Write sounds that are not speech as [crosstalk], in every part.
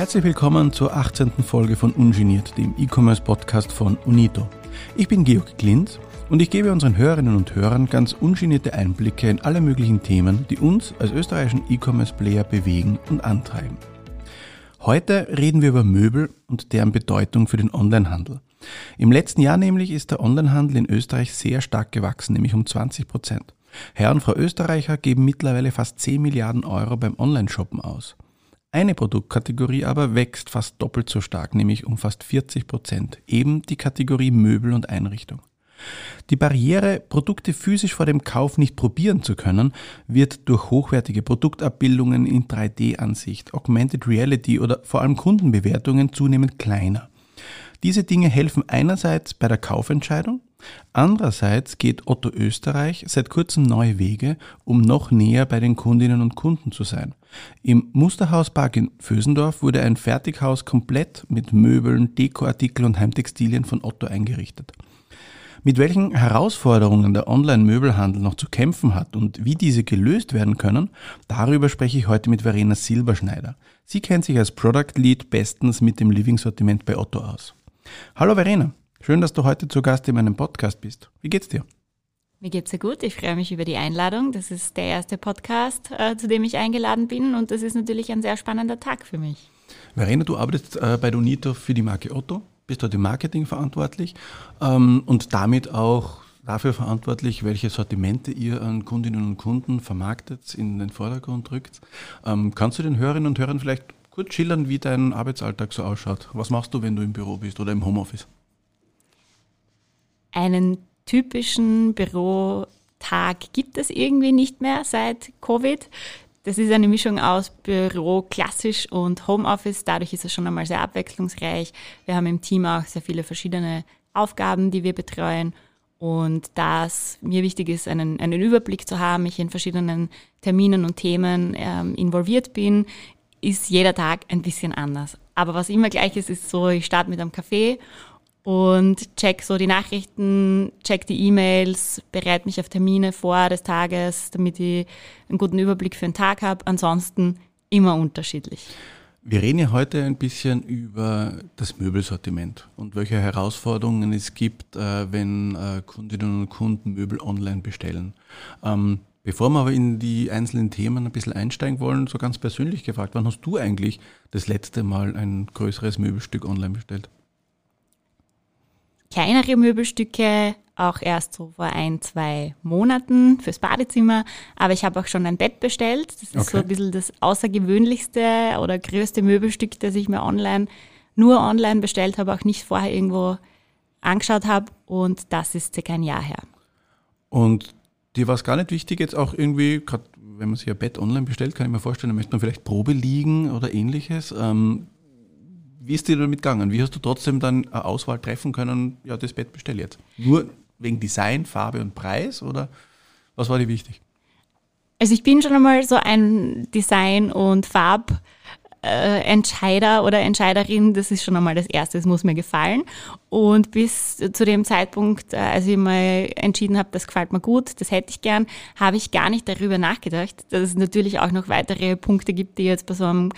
Herzlich willkommen zur 18. Folge von Ungeniert, dem E-Commerce-Podcast von Unito. Ich bin Georg Klint und ich gebe unseren Hörerinnen und Hörern ganz ungenierte Einblicke in alle möglichen Themen, die uns als österreichischen E-Commerce-Player bewegen und antreiben. Heute reden wir über Möbel und deren Bedeutung für den Onlinehandel. Im letzten Jahr nämlich ist der Onlinehandel in Österreich sehr stark gewachsen, nämlich um 20 Prozent. Herr und Frau Österreicher geben mittlerweile fast 10 Milliarden Euro beim Online-Shoppen aus. Eine Produktkategorie aber wächst fast doppelt so stark, nämlich um fast 40 Prozent, eben die Kategorie Möbel und Einrichtung. Die Barriere, Produkte physisch vor dem Kauf nicht probieren zu können, wird durch hochwertige Produktabbildungen in 3D-Ansicht, Augmented Reality oder vor allem Kundenbewertungen zunehmend kleiner. Diese Dinge helfen einerseits bei der Kaufentscheidung, andererseits geht Otto Österreich seit kurzem neue Wege, um noch näher bei den Kundinnen und Kunden zu sein. Im Musterhauspark in Vösendorf wurde ein Fertighaus komplett mit Möbeln, Dekoartikeln und Heimtextilien von Otto eingerichtet. Mit welchen Herausforderungen der Online-Möbelhandel noch zu kämpfen hat und wie diese gelöst werden können, darüber spreche ich heute mit Verena Silberschneider. Sie kennt sich als Product Lead bestens mit dem Living-Sortiment bei Otto aus. Hallo Verena, schön, dass du heute zu Gast in meinem Podcast bist. Wie geht's dir? Mir geht's sehr gut. Ich freue mich über die Einladung. Das ist der erste Podcast, äh, zu dem ich eingeladen bin und das ist natürlich ein sehr spannender Tag für mich. Verena, du arbeitest äh, bei Donito für die Marke Otto bist dort im Marketing verantwortlich ähm, und damit auch dafür verantwortlich, welche Sortimente ihr an Kundinnen und Kunden vermarktet, in den Vordergrund drückt. Ähm, kannst du den Hörerinnen und Hörern vielleicht kurz schildern, wie dein Arbeitsalltag so ausschaut? Was machst du, wenn du im Büro bist oder im Homeoffice? Einen typischen Bürotag gibt es irgendwie nicht mehr seit Covid. Das ist eine Mischung aus Büro klassisch und Homeoffice. Dadurch ist es schon einmal sehr abwechslungsreich. Wir haben im Team auch sehr viele verschiedene Aufgaben, die wir betreuen. Und da es mir wichtig ist, einen, einen Überblick zu haben, ich in verschiedenen Terminen und Themen ähm, involviert bin, ist jeder Tag ein bisschen anders. Aber was immer gleich ist, ist so, ich starte mit einem Kaffee und check so die Nachrichten, check die E-Mails, bereite mich auf Termine vor des Tages, damit ich einen guten Überblick für den Tag habe. Ansonsten immer unterschiedlich. Wir reden ja heute ein bisschen über das Möbelsortiment und welche Herausforderungen es gibt, äh, wenn äh, Kundinnen und Kunden Möbel online bestellen. Ähm, bevor wir aber in die einzelnen Themen ein bisschen einsteigen wollen, so ganz persönlich gefragt, wann hast du eigentlich das letzte Mal ein größeres Möbelstück online bestellt? Kleinere Möbelstücke, auch erst so vor ein, zwei Monaten fürs Badezimmer. Aber ich habe auch schon ein Bett bestellt. Das ist okay. so ein bisschen das außergewöhnlichste oder größte Möbelstück, das ich mir online, nur online bestellt habe, auch nicht vorher irgendwo angeschaut habe. Und das ist circa ein Jahr her. Und dir war es gar nicht wichtig, jetzt auch irgendwie, gerade wenn man sich ein Bett online bestellt, kann ich mir vorstellen, da möchte man vielleicht Probe liegen oder ähnliches. Ähm, wie ist dir damit gegangen? Wie hast du trotzdem dann eine Auswahl treffen können, ja, das Bett bestelle jetzt? Nur wegen Design, Farbe und Preis oder was war dir wichtig? Also ich bin schon einmal so ein Design- und Farbentscheider oder Entscheiderin, das ist schon einmal das Erste, das muss mir gefallen. Und bis zu dem Zeitpunkt, äh, als ich mal entschieden habe, das gefällt mir gut, das hätte ich gern, habe ich gar nicht darüber nachgedacht, dass es natürlich auch noch weitere Punkte gibt, die jetzt bei so einem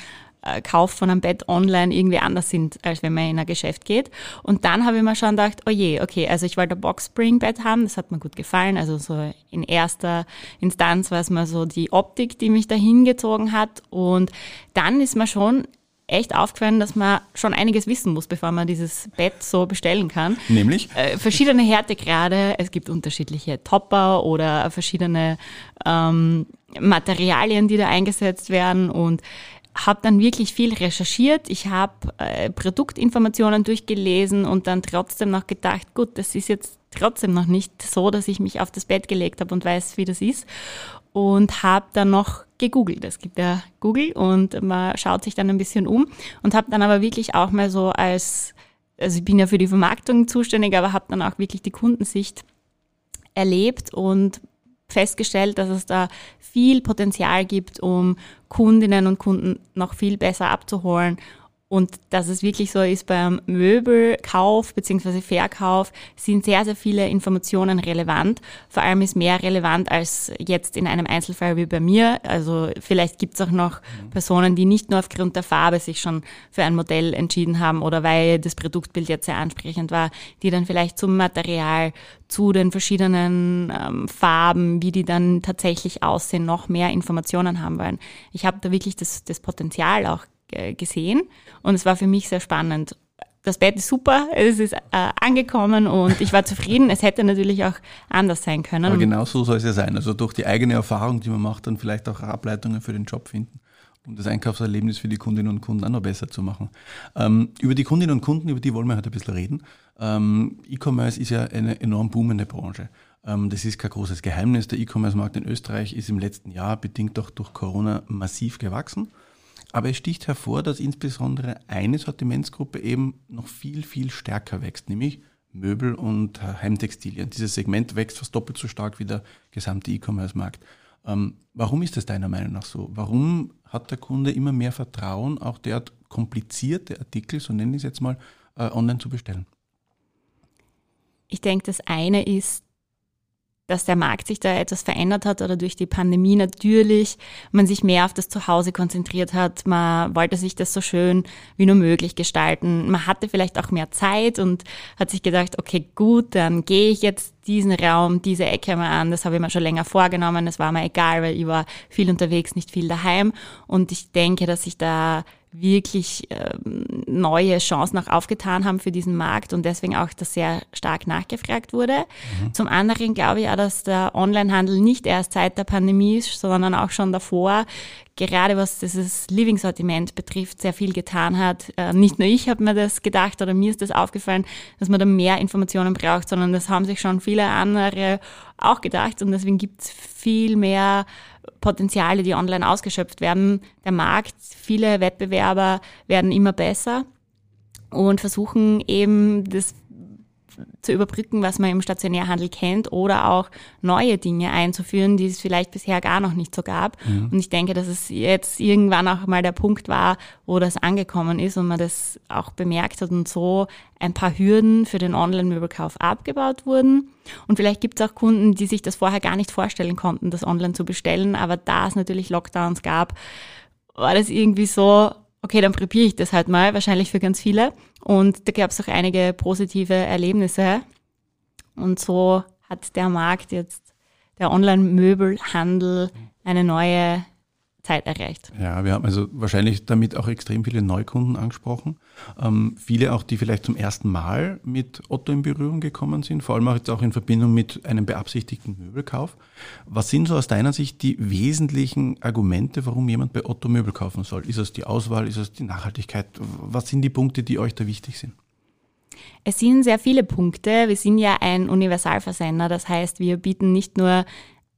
Kauf von einem Bett online irgendwie anders sind, als wenn man in ein Geschäft geht. Und dann habe ich mir schon gedacht, oh je, okay, also ich wollte ein Box-Spring-Bett haben, das hat mir gut gefallen. Also so in erster Instanz war es mal so die Optik, die mich da hingezogen hat. Und dann ist mir schon echt aufgefallen, dass man schon einiges wissen muss, bevor man dieses Bett so bestellen kann. Nämlich? Äh, verschiedene Härtegrade, es gibt unterschiedliche Topper oder verschiedene ähm, Materialien, die da eingesetzt werden und habe dann wirklich viel recherchiert. Ich habe äh, Produktinformationen durchgelesen und dann trotzdem noch gedacht, gut, das ist jetzt trotzdem noch nicht so, dass ich mich auf das Bett gelegt habe und weiß, wie das ist. Und habe dann noch gegoogelt. Es gibt ja Google und man schaut sich dann ein bisschen um und habe dann aber wirklich auch mal so als, also ich bin ja für die Vermarktung zuständig, aber habe dann auch wirklich die Kundensicht erlebt und festgestellt, dass es da viel Potenzial gibt, um Kundinnen und Kunden noch viel besser abzuholen Und dass es wirklich so ist beim Möbelkauf bzw. Verkauf sind sehr, sehr viele Informationen relevant. Vor allem ist mehr relevant als jetzt in einem Einzelfall wie bei mir. Also vielleicht gibt es auch noch Personen, die nicht nur aufgrund der Farbe sich schon für ein Modell entschieden haben oder weil das Produktbild jetzt sehr ansprechend war, die dann vielleicht zum Material, zu den verschiedenen ähm, Farben, wie die dann tatsächlich aussehen, noch mehr Informationen haben wollen. Ich habe da wirklich das, das Potenzial auch gesehen und es war für mich sehr spannend. Das Bett ist super, es ist äh, angekommen und ich war zufrieden. Es hätte natürlich auch anders sein können. Aber genau so soll es ja sein. Also durch die eigene Erfahrung, die man macht, dann vielleicht auch Ableitungen für den Job finden, um das Einkaufserlebnis für die Kundinnen und Kunden auch noch besser zu machen. Ähm, über die Kundinnen und Kunden, über die wollen wir heute ein bisschen reden. Ähm, E-Commerce ist ja eine enorm boomende Branche. Ähm, das ist kein großes Geheimnis. Der E-Commerce-Markt in Österreich ist im letzten Jahr bedingt auch durch Corona massiv gewachsen. Aber es sticht hervor, dass insbesondere eine Sortimentsgruppe eben noch viel, viel stärker wächst, nämlich Möbel und äh, Heimtextilien. Dieses Segment wächst fast doppelt so stark wie der gesamte E-Commerce-Markt. Ähm, warum ist das deiner Meinung nach so? Warum hat der Kunde immer mehr Vertrauen, auch derart komplizierte Artikel, so nenne ich es jetzt mal, äh, online zu bestellen? Ich denke, das eine ist dass der Markt sich da etwas verändert hat oder durch die Pandemie natürlich man sich mehr auf das Zuhause konzentriert hat. Man wollte sich das so schön wie nur möglich gestalten. Man hatte vielleicht auch mehr Zeit und hat sich gedacht, okay, gut, dann gehe ich jetzt diesen Raum, diese Ecke mal an. Das habe ich mir schon länger vorgenommen. Das war mir egal, weil ich war viel unterwegs, nicht viel daheim. Und ich denke, dass sich da wirklich ähm, neue Chancen auch aufgetan haben für diesen Markt und deswegen auch das sehr stark nachgefragt wurde. Mhm. Zum anderen glaube ich auch, dass der Onlinehandel nicht erst seit der Pandemie ist, sondern auch schon davor, gerade was dieses Living-Sortiment betrifft, sehr viel getan hat. Äh, nicht nur ich habe mir das gedacht oder mir ist das aufgefallen, dass man da mehr Informationen braucht, sondern das haben sich schon viele andere auch gedacht und deswegen gibt es viel mehr Potenziale, die online ausgeschöpft werden. Der Markt, viele Wettbewerber werden immer besser und versuchen eben das zu überbrücken, was man im Stationärhandel kennt oder auch neue Dinge einzuführen, die es vielleicht bisher gar noch nicht so gab. Mhm. Und ich denke, dass es jetzt irgendwann auch mal der Punkt war, wo das angekommen ist und man das auch bemerkt hat und so ein paar Hürden für den Online-Möbelkauf abgebaut wurden. Und vielleicht gibt es auch Kunden, die sich das vorher gar nicht vorstellen konnten, das online zu bestellen, aber da es natürlich Lockdowns gab, war das irgendwie so, okay, dann probiere ich das halt mal, wahrscheinlich für ganz viele. Und da gab es auch einige positive Erlebnisse. Und so hat der Markt jetzt, der Online-Möbelhandel, eine neue Zeit erreicht. Ja, wir haben also wahrscheinlich damit auch extrem viele Neukunden angesprochen. Ähm, viele auch, die vielleicht zum ersten Mal mit Otto in Berührung gekommen sind, vor allem auch jetzt auch in Verbindung mit einem beabsichtigten Möbelkauf. Was sind so aus deiner Sicht die wesentlichen Argumente, warum jemand bei Otto Möbel kaufen soll? Ist es die Auswahl, ist es die Nachhaltigkeit? Was sind die Punkte, die euch da wichtig sind? Es sind sehr viele Punkte. Wir sind ja ein Universalversender. Das heißt, wir bieten nicht nur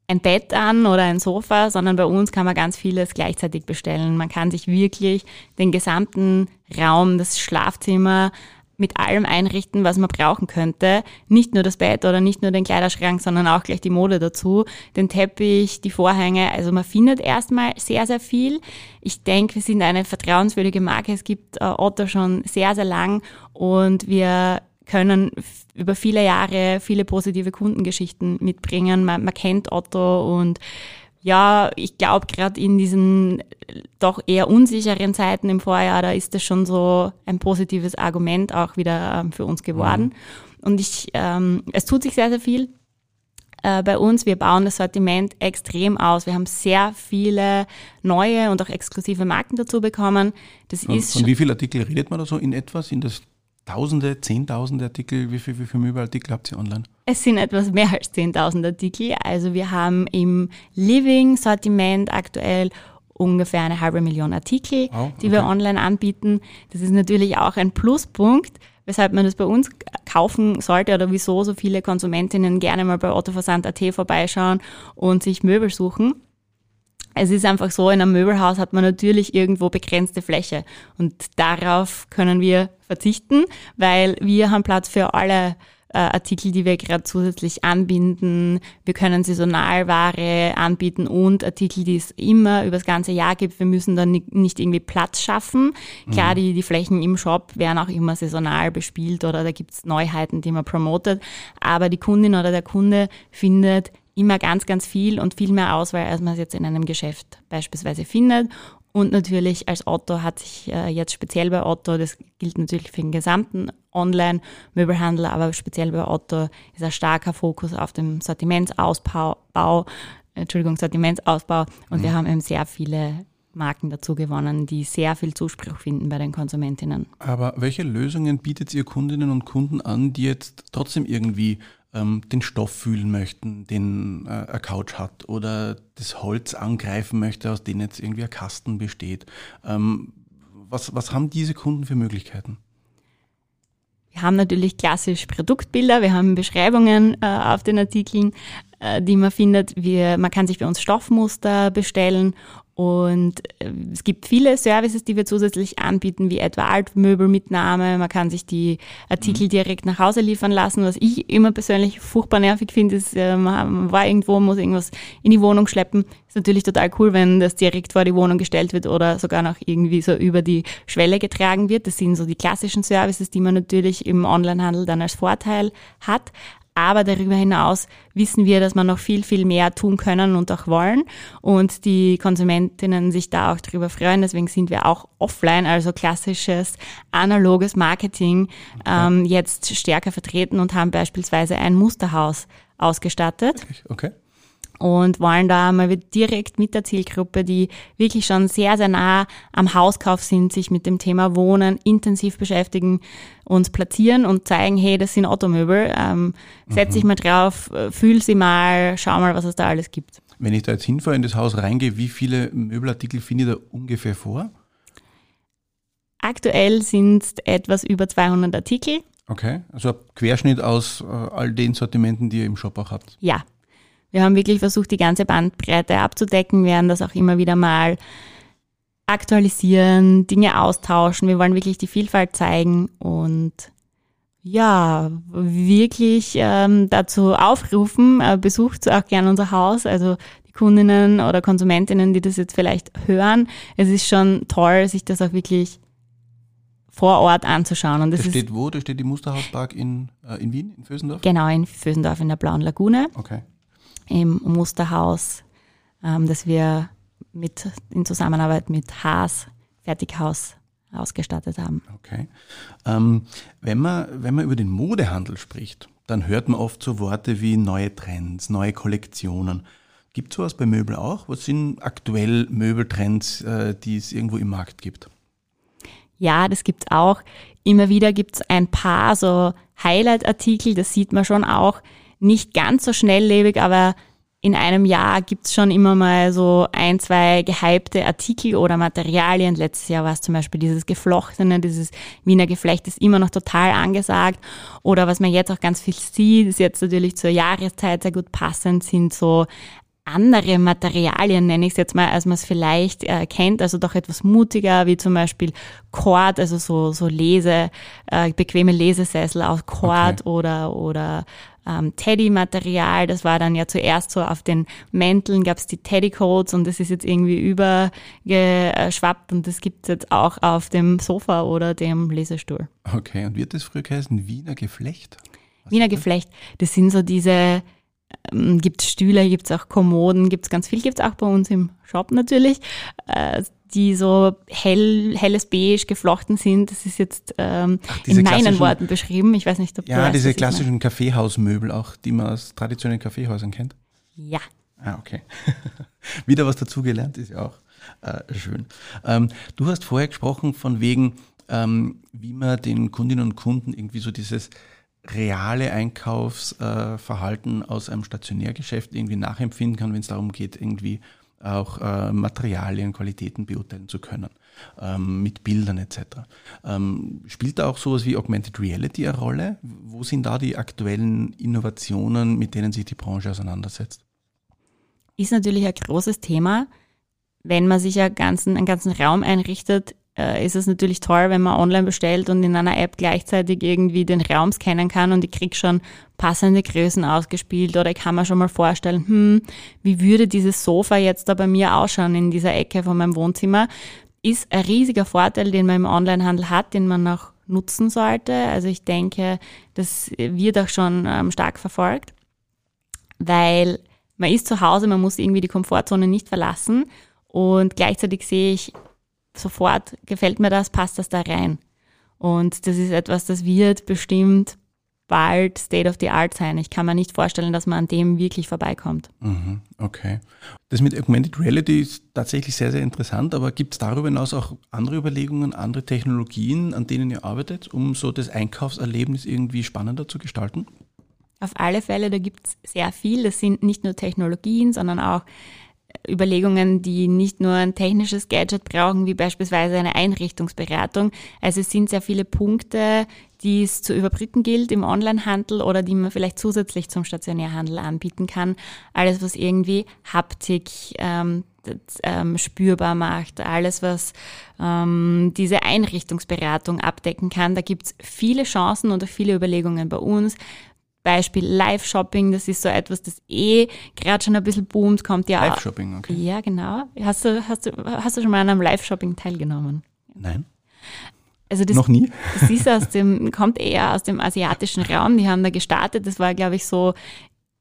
ein Bett an oder ein Sofa, sondern bei uns kann man ganz vieles gleichzeitig bestellen. Man kann sich wirklich den gesamten Raum, das Schlafzimmer mit allem einrichten, was man brauchen könnte. Nicht nur das Bett oder nicht nur den Kleiderschrank, sondern auch gleich die Mode dazu, den Teppich, die Vorhänge. Also man findet erstmal sehr, sehr viel. Ich denke, wir sind eine vertrauenswürdige Marke. Es gibt äh, Otto schon sehr, sehr lang und wir können über viele Jahre viele positive Kundengeschichten mitbringen. Man, man kennt Otto und ja, ich glaube gerade in diesen doch eher unsicheren Zeiten im Vorjahr, da ist das schon so ein positives Argument auch wieder ähm, für uns geworden. Mhm. Und ich, ähm, es tut sich sehr, sehr viel äh, bei uns. Wir bauen das Sortiment extrem aus. Wir haben sehr viele neue und auch exklusive Marken dazu bekommen. Das von, ist von wie viele Artikel redet man da so in etwa? Sind das Tausende, Zehntausende Artikel? Wie viele wie viel Möbelartikel habt ihr online? Es sind etwas mehr als 10.000 Artikel. Also wir haben im Living-Sortiment aktuell ungefähr eine halbe Million Artikel, oh, okay. die wir online anbieten. Das ist natürlich auch ein Pluspunkt, weshalb man das bei uns kaufen sollte oder wieso so viele Konsumentinnen gerne mal bei Ottoversand.at vorbeischauen und sich Möbel suchen es ist einfach so, in einem Möbelhaus hat man natürlich irgendwo begrenzte Fläche und darauf können wir verzichten, weil wir haben Platz für alle äh, Artikel, die wir gerade zusätzlich anbinden. Wir können Saisonalware anbieten und Artikel, die es immer über das ganze Jahr gibt. Wir müssen dann nicht irgendwie Platz schaffen. Klar, mhm. die, die Flächen im Shop werden auch immer saisonal bespielt oder da gibt's Neuheiten, die man promotet. Aber die Kundin oder der Kunde findet immer ganz, ganz viel und viel mehr Auswahl, als man es jetzt in einem Geschäft beispielsweise findet. Und natürlich als Otto hat sich äh, jetzt speziell bei Otto, das gilt natürlich für den gesamten Online-Möbelhandel, aber speziell bei Otto ist ein starker Fokus auf dem Sortimentsausbau, Entschuldigung, Sortimentsausbau. Und mhm. wir haben eben sehr viele Marken dazu gewonnen, die sehr viel Zuspruch finden bei den Konsumentinnen. Aber welche Lösungen bietet ihr Kundinnen und Kunden an, die jetzt trotzdem irgendwie ähm, den Stoff fühlen möchten, den äh, eine Couch hat oder das Holz angreifen möchte, aus dem jetzt irgendwie ein Kasten besteht. Ähm, was, was haben diese Kunden für Möglichkeiten? Wir haben natürlich klassisch Produktbilder, wir haben Beschreibungen äh, auf den Artikeln, die man findet. Wir, man kann sich bei uns Stoffmuster bestellen und äh, es gibt viele Services, die wir zusätzlich anbieten, wie etwa Altmöbelmitnahme. Man kann sich die Artikel mhm. direkt nach Hause liefern lassen. Was ich immer persönlich furchtbar nervig finde, ist, äh, man war irgendwo, muss irgendwas in die Wohnung schleppen. Ist natürlich total cool, wenn das direkt vor die Wohnung gestellt wird oder sogar noch irgendwie so über die Schwelle getragen wird. Das sind so die klassischen Services, die man natürlich im Onlinehandel dann als Vorteil hat. Aber darüber hinaus wissen wir, dass wir noch viel, viel mehr tun können und auch wollen. Und die Konsumentinnen sich da auch darüber freuen. Deswegen sind wir auch offline, also klassisches analoges Marketing, ähm, jetzt stärker vertreten und haben beispielsweise ein Musterhaus ausgestattet. Okay und wollen da mal direkt mit der Zielgruppe, die wirklich schon sehr, sehr nah am Hauskauf sind, sich mit dem Thema Wohnen intensiv beschäftigen, uns platzieren und zeigen, hey, das sind Automöbel, ähm, setz mhm. dich mal drauf, fühl sie mal, schau mal, was es da alles gibt. Wenn ich da jetzt hinfahre, in das Haus reingehe, wie viele Möbelartikel finde ich da ungefähr vor? Aktuell sind es etwas über 200 Artikel. Okay, also Querschnitt aus äh, all den Sortimenten, die ihr im Shop auch habt. Ja, wir haben wirklich versucht, die ganze Bandbreite abzudecken, werden das auch immer wieder mal aktualisieren, Dinge austauschen. Wir wollen wirklich die Vielfalt zeigen und ja, wirklich ähm, dazu aufrufen, äh, besucht auch gerne unser Haus. Also die Kundinnen oder Konsumentinnen, die das jetzt vielleicht hören. Es ist schon toll, sich das auch wirklich vor Ort anzuschauen. Und das, das steht wo? Da steht die Musterhauspark in, äh, in Wien, in Vösendorf? Genau, in Vösendorf in der Blauen Lagune. Okay im Musterhaus, ähm, das wir mit, in Zusammenarbeit mit Haas Fertighaus ausgestattet haben. Okay. Ähm, wenn, man, wenn man über den Modehandel spricht, dann hört man oft so Worte wie neue Trends, neue Kollektionen. Gibt es sowas bei Möbel auch? Was sind aktuell Möbeltrends, äh, die es irgendwo im Markt gibt? Ja, das gibt es auch. Immer wieder gibt es ein paar so Highlight-Artikel, das sieht man schon auch nicht ganz so schnelllebig, aber in einem Jahr gibt's schon immer mal so ein, zwei gehypte Artikel oder Materialien. Letztes Jahr war es zum Beispiel dieses Geflochtene, dieses Wiener Geflecht ist immer noch total angesagt. Oder was man jetzt auch ganz viel sieht, ist jetzt natürlich zur Jahreszeit sehr gut passend, sind so andere Materialien, nenne ich es jetzt mal, als man es vielleicht äh, kennt, also doch etwas mutiger, wie zum Beispiel Cord, also so, so Lese, äh, bequeme Lesesessel aus Cord okay. oder, oder ähm, Teddy-Material. Das war dann ja zuerst so auf den Mänteln gab es die Teddy-Coats und das ist jetzt irgendwie übergeschwappt und das gibt es jetzt auch auf dem Sofa oder dem Lesestuhl. Okay, und wird das früher geheißen Wiener Geflecht? Was Wiener Geflecht, das sind so diese gibt es Stühle, gibt es auch Kommoden, gibt es ganz viel, gibt es auch bei uns im Shop natürlich, äh, die so hell, helles Beige geflochten sind. Das ist jetzt ähm, Ach, in meinen Worten beschrieben. Ich weiß nicht, ob ja, du Ja, diese klassischen Kaffeehausmöbel auch, die man aus traditionellen Kaffeehäusern kennt. Ja. Ah, okay. [laughs] Wieder was dazugelernt, ist ja auch äh, schön. Ähm, du hast vorher gesprochen von wegen, ähm, wie man den Kundinnen und Kunden irgendwie so dieses reale Einkaufsverhalten aus einem Stationärgeschäft irgendwie nachempfinden kann, wenn es darum geht, irgendwie auch äh, Materialien, Qualitäten beurteilen zu können, ähm, mit Bildern etc. Ähm, spielt da auch sowas wie Augmented Reality eine Rolle? Wo sind da die aktuellen Innovationen, mit denen sich die Branche auseinandersetzt? Ist natürlich ein großes Thema. Wenn man sich einen ganzen, einen ganzen Raum einrichtet, äh, ist es natürlich toll, wenn man online bestellt und in einer App gleichzeitig irgendwie den Raum scannen kann und ich krieg schon passende Größen ausgespielt oder ich kann mir schon mal vorstellen, hm, wie würde dieses Sofa jetzt da bei mir ausschauen in dieser Ecke von meinem Wohnzimmer, ist ein riesiger Vorteil, den man im Onlinehandel hat, den man auch nutzen sollte. Also ich denke, das wird auch schon ähm, stark verfolgt, weil man ist zu Hause, man muss irgendwie die Komfortzone nicht verlassen und gleichzeitig sehe ich sofort, gefällt mir das, passt das da rein. Und das ist etwas, das wird bestimmt bald State of the Art sein. Ich kann mir nicht vorstellen, dass man an dem wirklich vorbeikommt. Mhm, okay. Das mit Augmented Reality ist tatsächlich sehr, sehr interessant, aber gibt es darüber hinaus auch andere Überlegungen, andere Technologien, an denen ihr arbeitet, um so das Einkaufserlebnis irgendwie spannender zu gestalten? Auf alle Fälle, da gibt es sehr viel. Das sind nicht nur Technologien, sondern auch Überlegungen, die nicht nur ein technisches Gadget brauchen, wie beispielsweise eine Einrichtungsberatung. Also es sind sehr viele Punkte, die es zu überbrücken gilt im Onlinehandel oder die man vielleicht zusätzlich zum Stationärhandel anbieten kann. Alles, was irgendwie Haptik ähm, das, ähm, spürbar macht, alles, was ähm, diese Einrichtungsberatung abdecken kann. Da gibt es viele Chancen und viele Überlegungen bei uns. Beispiel Live-Shopping, das ist so etwas, das eh gerade schon ein bisschen boomt, kommt ja Live-Shopping, okay. Ja, genau. Hast du, hast, du, hast du schon mal an einem Live-Shopping teilgenommen? Nein. Also das, Noch nie? [laughs] Das ist aus dem, kommt eher aus dem asiatischen Raum. Die haben da gestartet. Das war, glaube ich, so,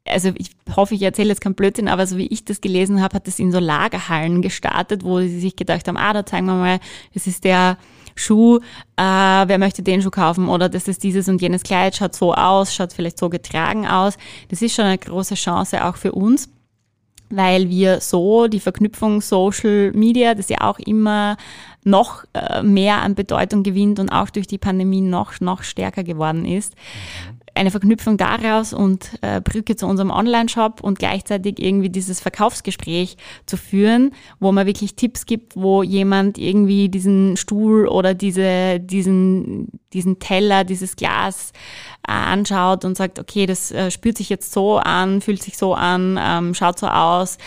also ich hoffe, ich erzähle jetzt keinen Blödsinn, aber so wie ich das gelesen habe, hat das in so Lagerhallen gestartet, wo sie sich gedacht haben, ah, da zeigen wir mal, das ist der Schuh, äh, wer möchte den Schuh kaufen oder das ist dieses und jenes Kleid, schaut so aus, schaut vielleicht so getragen aus. Das ist schon eine große Chance auch für uns, weil wir so die Verknüpfung Social Media, das ja auch immer noch äh, mehr an Bedeutung gewinnt und auch durch die Pandemie noch, noch stärker geworden ist, eine Verknüpfung daraus und äh, Brücke zu unserem Online-Shop und gleichzeitig irgendwie dieses Verkaufsgespräch zu führen, wo man wirklich Tipps gibt, wo jemand irgendwie diesen Stuhl oder diese, diesen, diesen Teller, dieses Glas äh, anschaut und sagt, okay, das äh, spürt sich jetzt so an, fühlt sich so an, ähm, schaut so aus,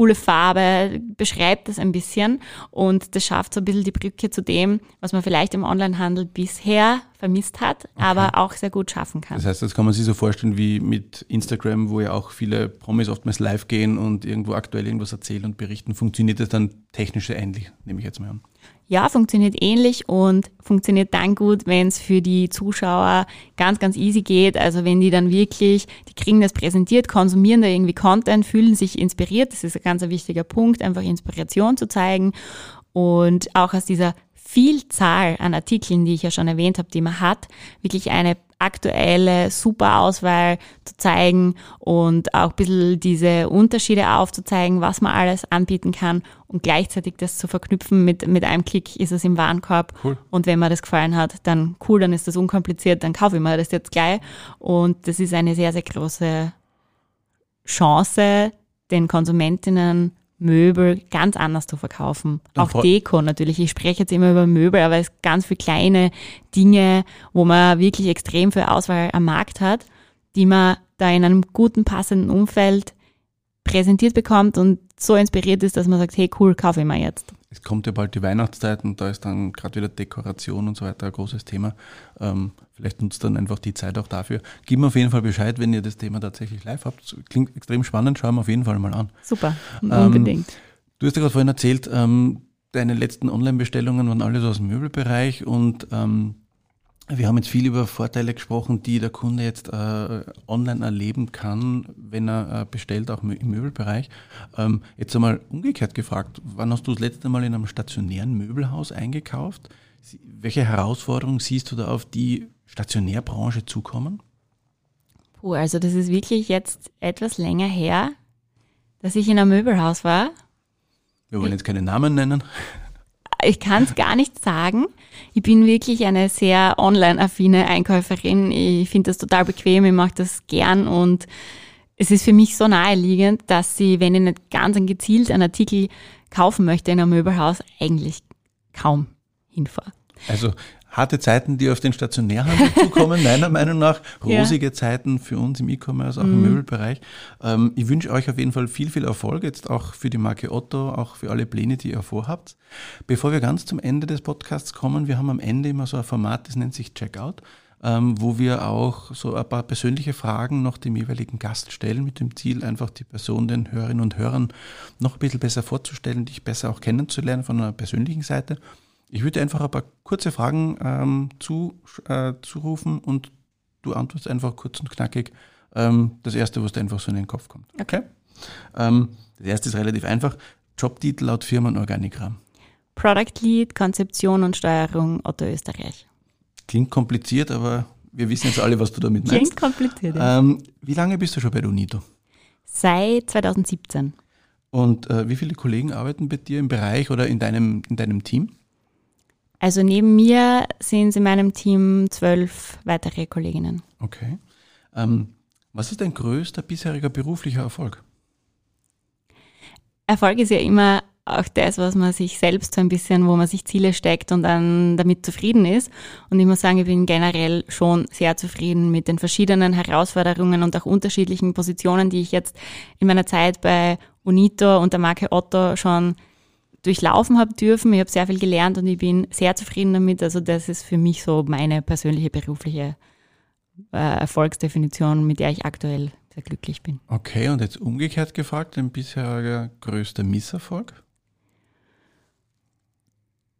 coole Farbe, beschreibt das ein bisschen und das schafft so ein bisschen die Brücke zu dem, was man vielleicht im Onlinehandel bisher vermisst hat, okay. aber auch sehr gut schaffen kann. Das heißt, das kann man sich so vorstellen wie mit Instagram, wo ja auch viele Promis oftmals live gehen und irgendwo aktuell irgendwas erzählen und berichten. Funktioniert das dann technisch ähnlich, nehme ich jetzt mal an? Ja, funktioniert ähnlich und funktioniert dann gut, wenn es für die Zuschauer ganz, ganz easy geht. Also wenn die dann wirklich, die kriegen das präsentiert, konsumieren da irgendwie Content, fühlen sich inspiriert. Das ist ein ganz wichtiger Punkt, einfach Inspiration zu zeigen. Und auch aus dieser Vielzahl an Artikeln, die ich ja schon erwähnt habe, die man hat, wirklich eine aktuelle, super Auswahl zu zeigen und auch ein bisschen diese Unterschiede aufzuzeigen, was man alles anbieten kann und gleichzeitig das zu verknüpfen mit, mit einem Klick ist es im Warenkorb. Cool. Und wenn mir das gefallen hat, dann cool, dann ist das unkompliziert, dann kaufe ich mir das jetzt gleich. Und das ist eine sehr, sehr große Chance, den Konsumentinnen Möbel ganz anders zu verkaufen. Ja, auch Deko natürlich. Ich spreche jetzt immer über Möbel, aber es sind ganz viele kleine Dinge, wo man wirklich extrem viel Auswahl am Markt hat, die man da in einem guten, passenden Umfeld präsentiert bekommt und so inspiriert ist, dass man sagt, hey cool, kaufe ich mir jetzt es kommt ja bald die Weihnachtszeit und da ist dann gerade wieder Dekoration und so weiter ein großes Thema. Ähm, vielleicht nutzt dann einfach die Zeit auch dafür. Gib mir auf jeden Fall Bescheid, wenn ihr das Thema tatsächlich live habt. Klingt extrem spannend, schauen wir auf jeden Fall mal an. Super, unbedingt. Ähm, du hast ja gerade vorhin erzählt, ähm, deine letzten Online-Bestellungen waren alle so aus dem Möbelbereich und ähm, wir haben jetzt viel über Vorteile gesprochen, die der Kunde jetzt äh, online erleben kann, wenn er äh, bestellt, auch im Möbelbereich. Ähm, jetzt einmal umgekehrt gefragt, wann hast du das letzte Mal in einem stationären Möbelhaus eingekauft? Welche Herausforderungen siehst du da auf die Stationärbranche zukommen? Puh, also das ist wirklich jetzt etwas länger her, dass ich in einem Möbelhaus war. Wir wollen jetzt keine Namen nennen ich kann es gar nicht sagen. Ich bin wirklich eine sehr online-affine Einkäuferin. Ich finde das total bequem, ich mache das gern und es ist für mich so naheliegend, dass sie, wenn ich nicht ganz gezielt einen Artikel kaufen möchte in einem Möbelhaus, eigentlich kaum hinfahre. Also harte Zeiten, die auf den Stationärhandel [laughs] zukommen, meiner Meinung nach. Rosige ja. Zeiten für uns im E-Commerce, auch mhm. im Möbelbereich. Ähm, ich wünsche euch auf jeden Fall viel, viel Erfolg, jetzt auch für die Marke Otto, auch für alle Pläne, die ihr vorhabt. Bevor wir ganz zum Ende des Podcasts kommen, wir haben am Ende immer so ein Format, das nennt sich Checkout. Ähm, wo wir auch so ein paar persönliche Fragen noch dem jeweiligen Gast stellen, mit dem Ziel, einfach die Person den Hörerinnen und Hörern noch ein bisschen besser vorzustellen, dich besser auch kennenzulernen von einer persönlichen Seite. Ich würde einfach ein paar kurze Fragen ähm, zu, äh, zurufen und du antwortest einfach kurz und knackig ähm, das erste, was dir einfach so in den Kopf kommt. Okay? Ähm, das erste ist relativ einfach. Jobtitel laut Firmenorganigramm. Product Lead, Konzeption und Steuerung Otto Österreich. Klingt kompliziert, aber wir wissen jetzt alle, was du damit meinst. Klingt kompliziert, ja. Ähm, wie lange bist du schon bei der UNITO? Seit 2017. Und äh, wie viele Kollegen arbeiten bei dir im Bereich oder in deinem, in deinem Team? Also neben mir sind es in meinem Team zwölf weitere Kolleginnen. Okay. Ähm, was ist dein größter bisheriger beruflicher Erfolg? Erfolg ist ja immer auch das, was man sich selbst so ein bisschen, wo man sich Ziele steckt und dann damit zufrieden ist. Und ich muss sagen, ich bin generell schon sehr zufrieden mit den verschiedenen Herausforderungen und auch unterschiedlichen Positionen, die ich jetzt in meiner Zeit bei Unito und der Marke Otto schon durchlaufen habe dürfen. Ich habe sehr viel gelernt und ich bin sehr zufrieden damit. Also das ist für mich so meine persönliche berufliche äh, Erfolgsdefinition, mit der ich aktuell sehr glücklich bin. Okay, und jetzt umgekehrt gefragt, dein bisheriger größter Misserfolg?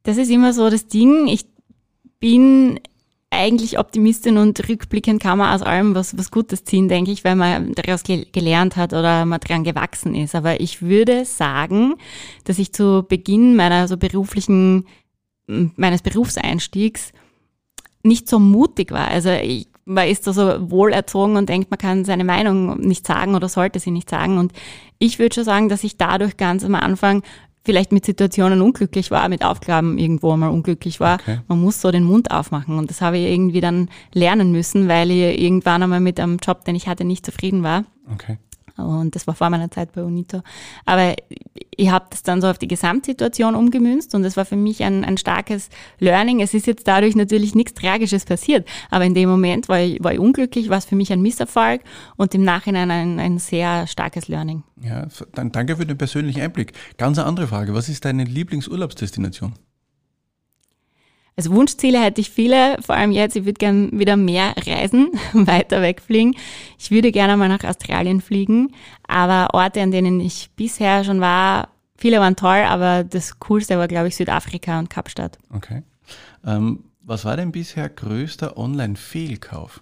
Das ist immer so das Ding. Ich bin eigentlich Optimistin und rückblickend kann man aus allem was, was Gutes ziehen, denke ich, weil man daraus gelernt hat oder man daran gewachsen ist. Aber ich würde sagen, dass ich zu Beginn meiner so beruflichen, meines Berufseinstiegs nicht so mutig war. Also ich, man ist da so wohlerzogen und denkt, man kann seine Meinung nicht sagen oder sollte sie nicht sagen. Und ich würde schon sagen, dass ich dadurch ganz am Anfang vielleicht mit Situationen unglücklich war, mit Aufgaben irgendwo mal unglücklich war. Okay. Man muss so den Mund aufmachen. Und das habe ich irgendwie dann lernen müssen, weil ich irgendwann einmal mit einem Job, den ich hatte, nicht zufrieden war. Okay. Und das war vor meiner Zeit bei UNITO. Aber ich habe das dann so auf die Gesamtsituation umgemünzt und es war für mich ein, ein starkes Learning. Es ist jetzt dadurch natürlich nichts Tragisches passiert, aber in dem Moment war ich, war ich unglücklich, war es für mich ein Misserfolg und im Nachhinein ein, ein sehr starkes Learning. Ja, dann danke für den persönlichen Einblick. Ganz eine andere Frage. Was ist deine Lieblingsurlaubsdestination? Also Wunschziele hätte ich viele, vor allem jetzt, ich würde gerne wieder mehr reisen, [laughs] weiter wegfliegen. Ich würde gerne mal nach Australien fliegen, aber Orte, an denen ich bisher schon war, viele waren toll, aber das Coolste war, glaube ich, Südafrika und Kapstadt. Okay. Ähm, was war dein bisher größter Online-Fehlkauf?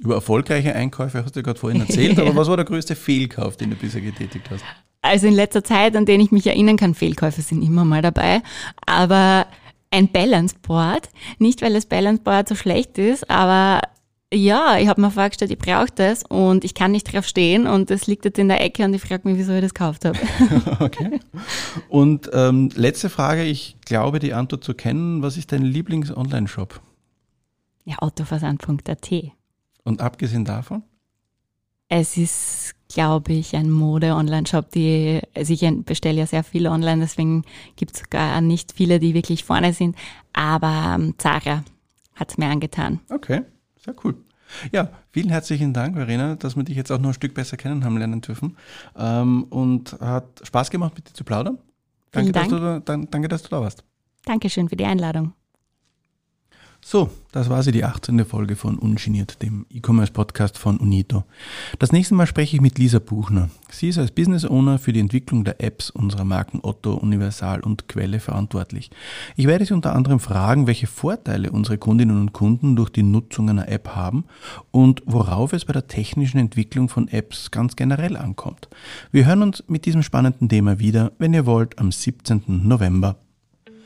Über erfolgreiche Einkäufe hast du gerade vorhin erzählt, aber [laughs] was war der größte Fehlkauf, den du bisher getätigt hast? Also in letzter Zeit, an den ich mich erinnern kann, Fehlkäufe sind immer mal dabei, aber ein Balance Board. Nicht, weil das Balance Board so schlecht ist, aber ja, ich habe mir vorgestellt, ich brauche das und ich kann nicht drauf stehen und das liegt jetzt in der Ecke und ich frage mich, wieso ich das gekauft habe. [laughs] [laughs] okay. Und ähm, letzte Frage, ich glaube die Antwort zu kennen. Was ist dein Lieblings-Online-Shop? Ja, autoversand.at. Und abgesehen davon? Es ist, glaube ich, ein Mode-Online-Shop, die, also ich bestelle ja sehr viel online, deswegen gibt es gar nicht viele, die wirklich vorne sind. Aber ähm, Zara hat es mir angetan. Okay, sehr cool. Ja, vielen herzlichen Dank, Verena, dass wir dich jetzt auch noch ein Stück besser kennen haben lernen dürfen. Ähm, und hat Spaß gemacht, mit dir zu plaudern. Danke, Dank. dass du, danke, dass du da warst. Dankeschön für die Einladung. So, das war sie, die 18. Folge von Ungeniert, dem E-Commerce-Podcast von Unito. Das nächste Mal spreche ich mit Lisa Buchner. Sie ist als Business Owner für die Entwicklung der Apps unserer Marken Otto, Universal und Quelle verantwortlich. Ich werde sie unter anderem fragen, welche Vorteile unsere Kundinnen und Kunden durch die Nutzung einer App haben und worauf es bei der technischen Entwicklung von Apps ganz generell ankommt. Wir hören uns mit diesem spannenden Thema wieder, wenn ihr wollt, am 17. November.